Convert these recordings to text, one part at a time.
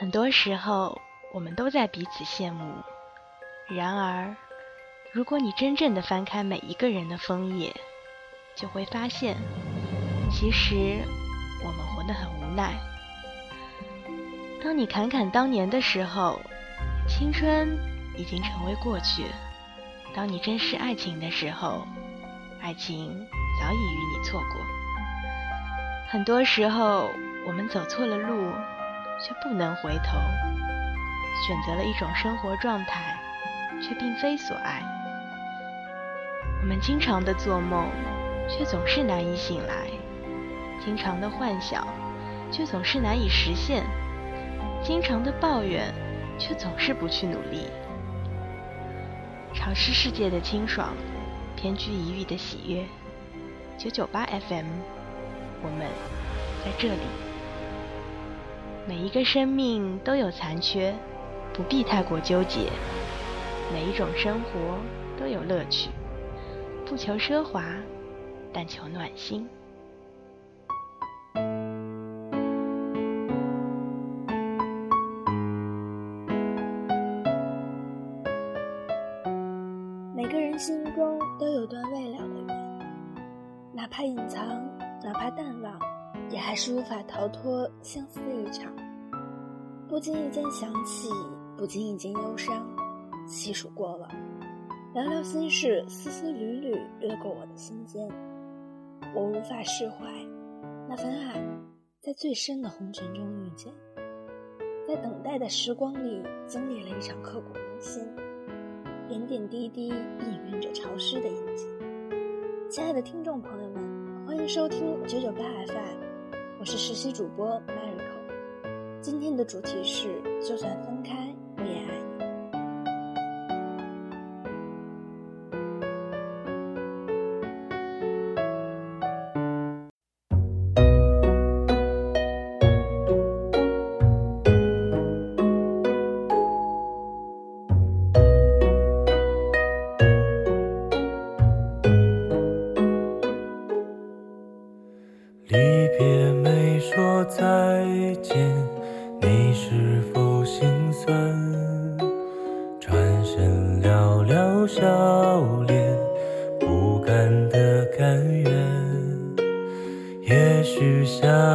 很多时候，我们都在彼此羡慕。然而，如果你真正的翻开每一个人的枫叶，就会发现，其实我们活得很无奈。当你侃侃当年的时候，青春已经成为过去；当你珍视爱情的时候，爱情早已与你错过。很多时候，我们走错了路，却不能回头；选择了一种生活状态，却并非所爱。我们经常的做梦，却总是难以醒来；经常的幻想，却总是难以实现。经常的抱怨，却总是不去努力。潮湿世界的清爽，偏居一隅的喜悦。九九八 FM，我们在这里。每一个生命都有残缺，不必太过纠结。每一种生活都有乐趣，不求奢华，但求暖心。每个人心中都有段未了的缘，哪怕隐藏，哪怕淡忘，也还是无法逃脱相思一场。不经意间想起，不经意间忧伤，细数过往，寥寥心事，丝丝缕缕掠过我的心间。我无法释怀，那份爱，在最深的红尘中遇见，在等待的时光里经历了一场刻骨铭心，点点滴滴氤氲着潮湿的印记。亲爱的听众朋友们，欢迎收听九九八 FM，我是实习主播 Miracle。今天的主题是：就算分开，我也爱你。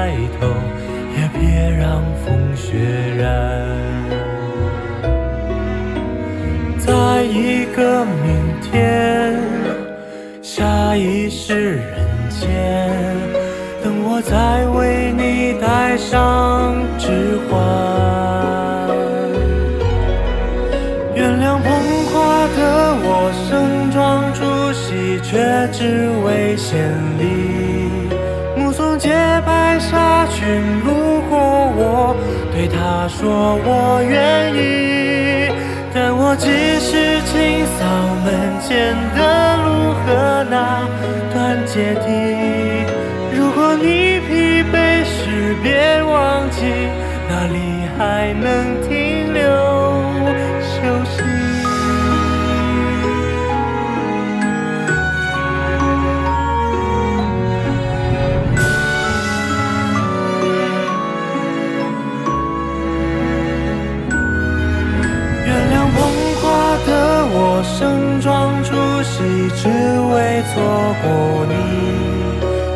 白头，也别让风雪染。在一个明天，下一世人间，等我再为你戴上指环。纱裙路过，我对他说我愿意，但我只是清扫门前的。路和那段阶梯。如果你疲惫时，别忘记哪里还能只为错过你。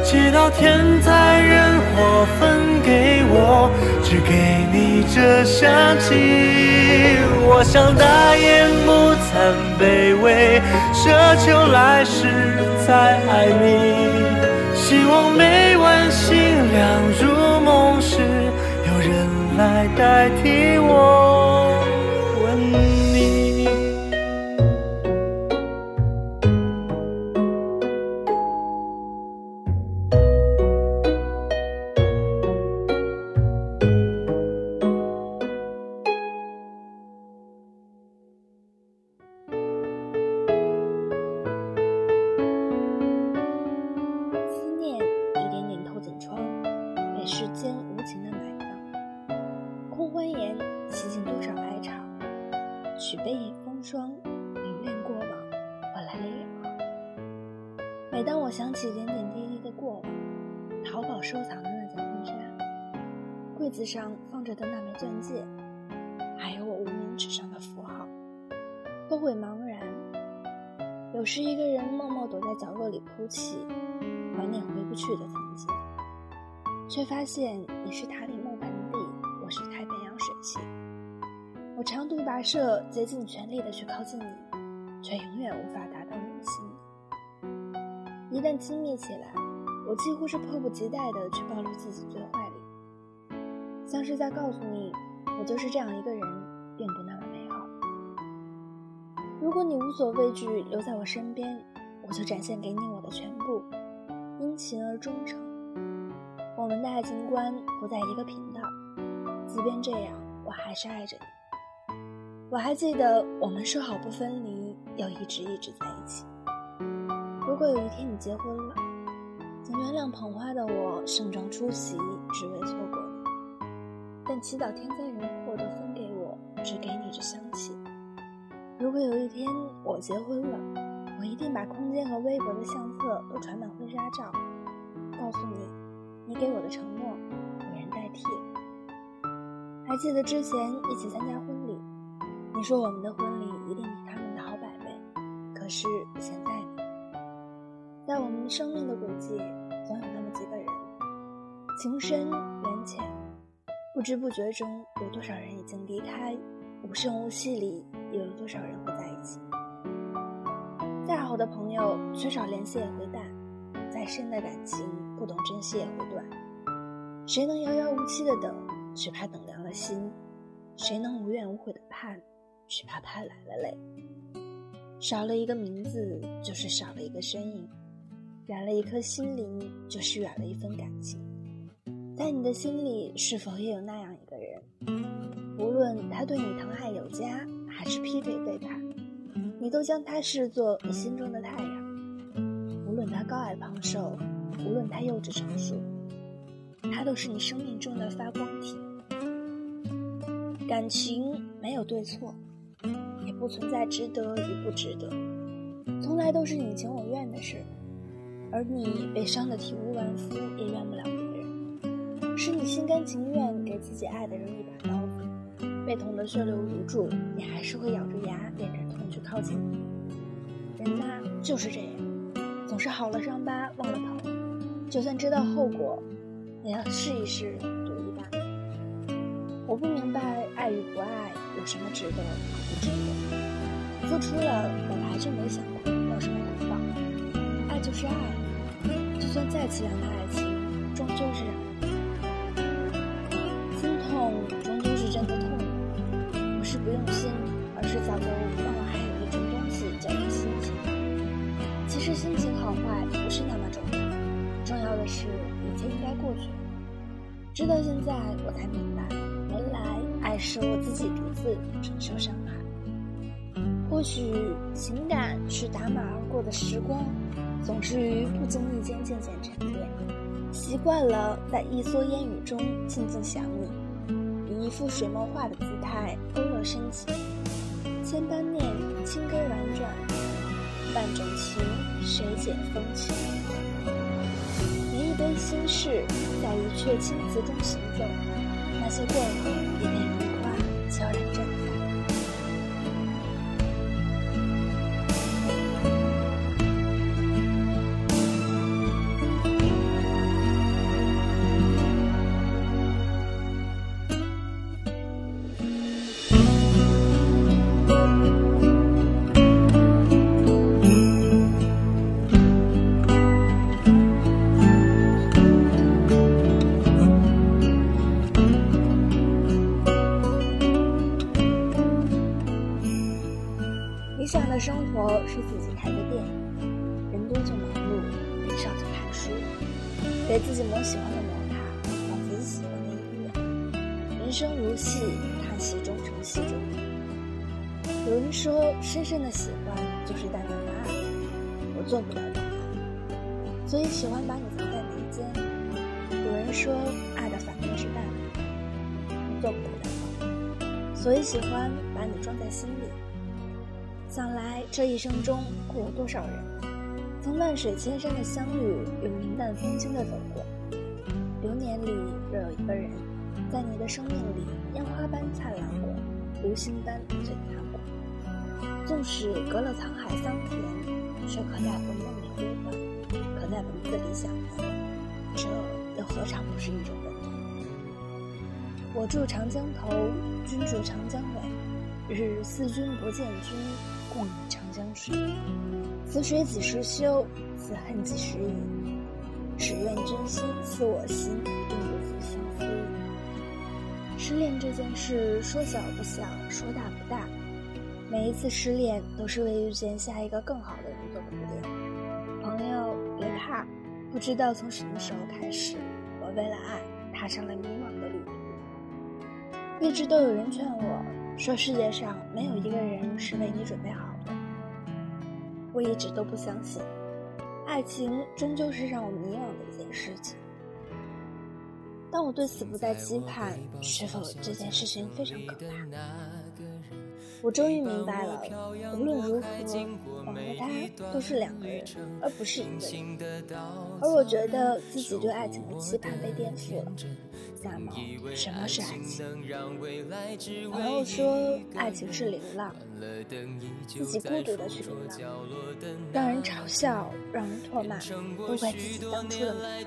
祈祷天灾人祸分给我，只给你这香气。我想大言不惭卑微，奢求来世再爱你。希望每晚星亮入梦时，有人来代替我点点滴滴的过往，淘宝收藏的那件婚纱，柜子上放着的那枚钻戒，还有我无名指上的符号，都会茫然。有时一个人默默躲在角落里哭泣。怀念回不去的曾经，却发现你是塔里木盆地，我是太平洋水汽。我长途跋涉，竭尽全力的去靠近你，却永远无法达。一旦亲密起来，我几乎是迫不及待的去暴露自己最坏里，像是在告诉你，我就是这样一个人，并不那么美好。如果你无所畏惧留在我身边，我就展现给你我的全部。殷勤而忠诚，我们的爱情观不在一个频道。即便这样，我还是爱着你。我还记得我们说好不分离，又一直一直在一。如果有一天你结婚了，请原谅捧花的我盛装出席，只为错过你。但祈祷天灾人祸都分给我，只给你这香气。如果有一天我结婚了，我一定把空间和微博的相册都传满婚纱照，告诉你，你给我的承诺，有人代替。还记得之前一起参加婚礼，你说我们的婚礼一定比他们的好百倍。可是，在我们生命的轨迹，总有那么几个人，情深缘浅，不知不觉中有多少人已经离开，无声无息里又有多少人会在一起。再好的朋友，缺少联系也会淡；再深的感情，不懂珍惜也会断。谁能遥遥无期的等，只怕等凉了心；谁能无怨无悔的盼，只怕盼来了泪。少了一个名字，就是少了一个身影；远了一颗心灵，就是远了一份感情。在你的心里，是否也有那样一个人？无论他对你疼爱有加，还是劈腿背叛。你都将他视作你心中的太阳，无论他高矮胖瘦，无论他幼稚成熟，他都是你生命中的发光体。感情没有对错，也不存在值得与不值得，从来都是你情我愿的事。而你被伤得体无完肤，也怨不了别人，是你心甘情愿给自己爱的人一把刀子，被捅得血流如注，你还是会咬着牙忍着痛去靠近。人呐，就是这样，总是好了伤疤忘了疼，就算知道后果，也要试一试赌一把。我不明白爱与不爱有什么值得和不值得，付出了本来就没想过要什么回报，爱就是爱，算再凄凉的爱情，终究是让人心痛，终究是真的痛，不是不用心，而是早就忘了还有一种东西叫做心情。其实心情好坏不是那么重要，重要的是一切应该过去了。直到现在，我才明白，原来爱是我自己独自承受伤害。或许情感是打马而过的时光，总是于不经意间渐渐沉淀，习惯了在一蓑烟雨中静静想你，以一副水墨画的姿态勾勒深情，千般念，轻歌婉转，万种情，水解风情。你一堆心事，在一阙青词中行走，那些过往也理想的生活是自己开个店，人多就忙碌，人少就看书，给自己磨喜欢的摩卡，放自己喜欢的音乐。人生如戏，看戏中成戏中。有人说，深深的喜欢就是淡淡的爱，我做不了淡爱，所以喜欢把你放在眉间。有人说，爱的反面是淡，做不了淡，所以喜欢把你装在心里。想来这一生中会有多少人，从万水千山的相遇，又云淡风轻的走过。流年里若有一个人，在你的生命里烟花般灿烂过，流星般璀璨过。纵使隔了沧海桑田，却可在魂梦里呼唤，可在文字里想念，这又何尝不是一种温暖？我住长江头，君住长江尾，日日思君不见君。共饮长江水，此水几时休？此恨几时已？只愿君心似我心，定不负相思意。失恋这件事，说小不小，说大不大。每一次失恋，都是为遇见下一个更好的人做铺垫。朋友，别怕，不知道从什么时候开始，我为了爱，踏上了迷茫的旅途。一直都有人劝我。说世界上没有一个人是为你准备好的。我一直都不相信，爱情终究是让我迷惘的一件事情。当我对此不再期盼，是否这件事情非常可怕？我终于明白了，无论如何，我和他都是两个人，而不是一个人。而我觉得自己对爱情的期盼被颠覆了。那么，什么是爱情？朋友说，爱情是流浪，自己孤独的去流浪，让人嘲笑，让人唾骂，都怪自己当初的懵。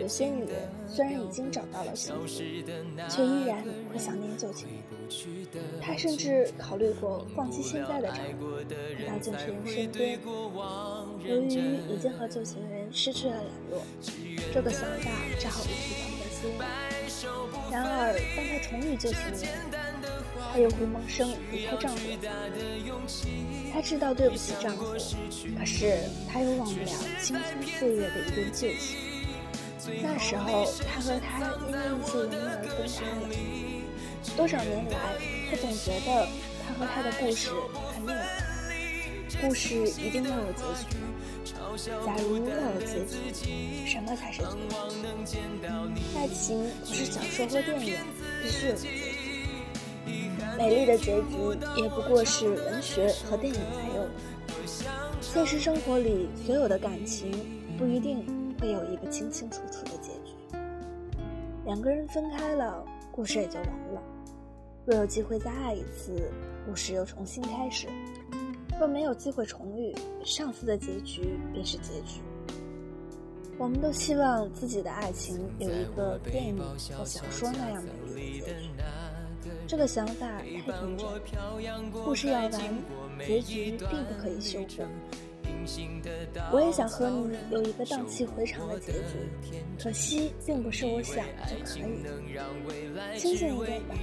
有些女人虽然已经找到了幸福，却依然会想念旧情人。她甚至考虑过放弃现在的丈夫，回到旧情人身边。由于已经和旧情人失去了联络，这个想法只好引起他们。然而，当她重遇旧情人，她又会萌生离开丈夫。她知道对不起丈夫，可是她又忘不了青葱岁月的一段旧情。那时候，她和他因为一些原因而分开了。多少年来，她总觉得她和她的故事还没有完，故事一定要有结局。假如要有结局，什么才是结局？爱情不是小说或电影，必须有结局。美丽的结局也不过是文学和电影才有的。现实生活里，所有的感情不一定会有一个清清楚楚的结局。两个人分开了，故事也就完了。若有机会再爱一次，故事又重新开始。若没有机会重遇，上次的结局便是结局。我们都希望自己的爱情有一个电影或小说那样美丽的结局。这个想法太天真，故事要完，结局并不可以修复。我也想和你有一个荡气回肠的结局，可惜并不是我想就可以。清醒一点吧。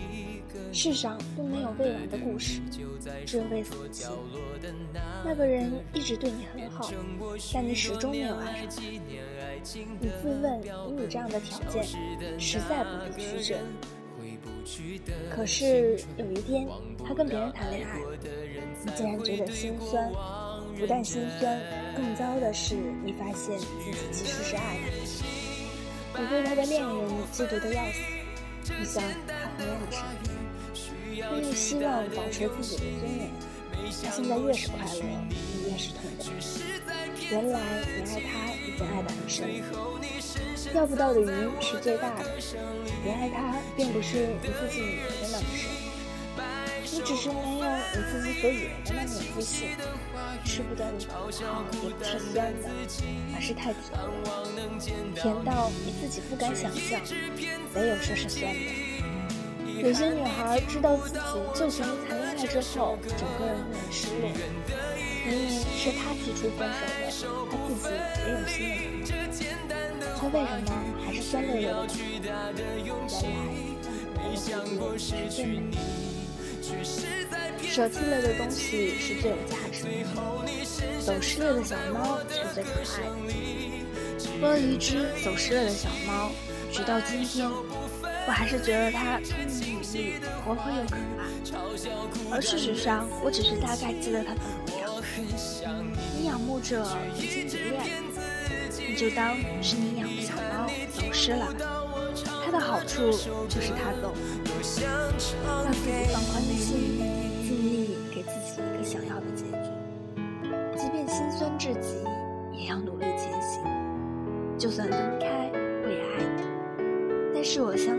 世上并没有未完的故事，只有未死的心。那个人一直对你很好，但你始终没有爱上他。你自问，以你这样的条件，实在不足取舍。可是有一天，他跟别人谈恋爱，你竟然觉得心酸。不但心酸，更糟的是，你发现自己其实是爱他的。你对他的恋人嫉妒的要死，你想他回来你身边，你又希望保持自己的尊严。他现在越是快乐，你越是痛苦。原来你爱他已经爱得很深，钓不到的鱼是最大的。你爱他并不是你自己以为的那么深，你只是没有你自己所以为的那么自信。吃不得的葡萄也不是酸的，而是太甜了，甜到你自己不敢想象，没有说是酸的。有些女孩知道自己就算谈恋爱之后，整个人会很失落，明明是他提出分手的，他自己也有新的人了，却为什么还是酸溜溜的呢？原来放不下的是最美的，舍弃了的东西是最有价值的，走失了的小猫是最可爱的。为了一只走失了的小猫，直到今天。我还是觉得它聪明伶俐，活泼又可爱。而事实上，我只是大概记得它的模样。你仰慕着移情别恋，你就当是你养的小猫走失了。它的好处就是它懂，让自己放宽的心，尽力给自己一个想要的结局。即便心酸至极，也要努力前行。就算分开，我也爱你。但是我相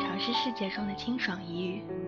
尝试世界中的清爽一隅。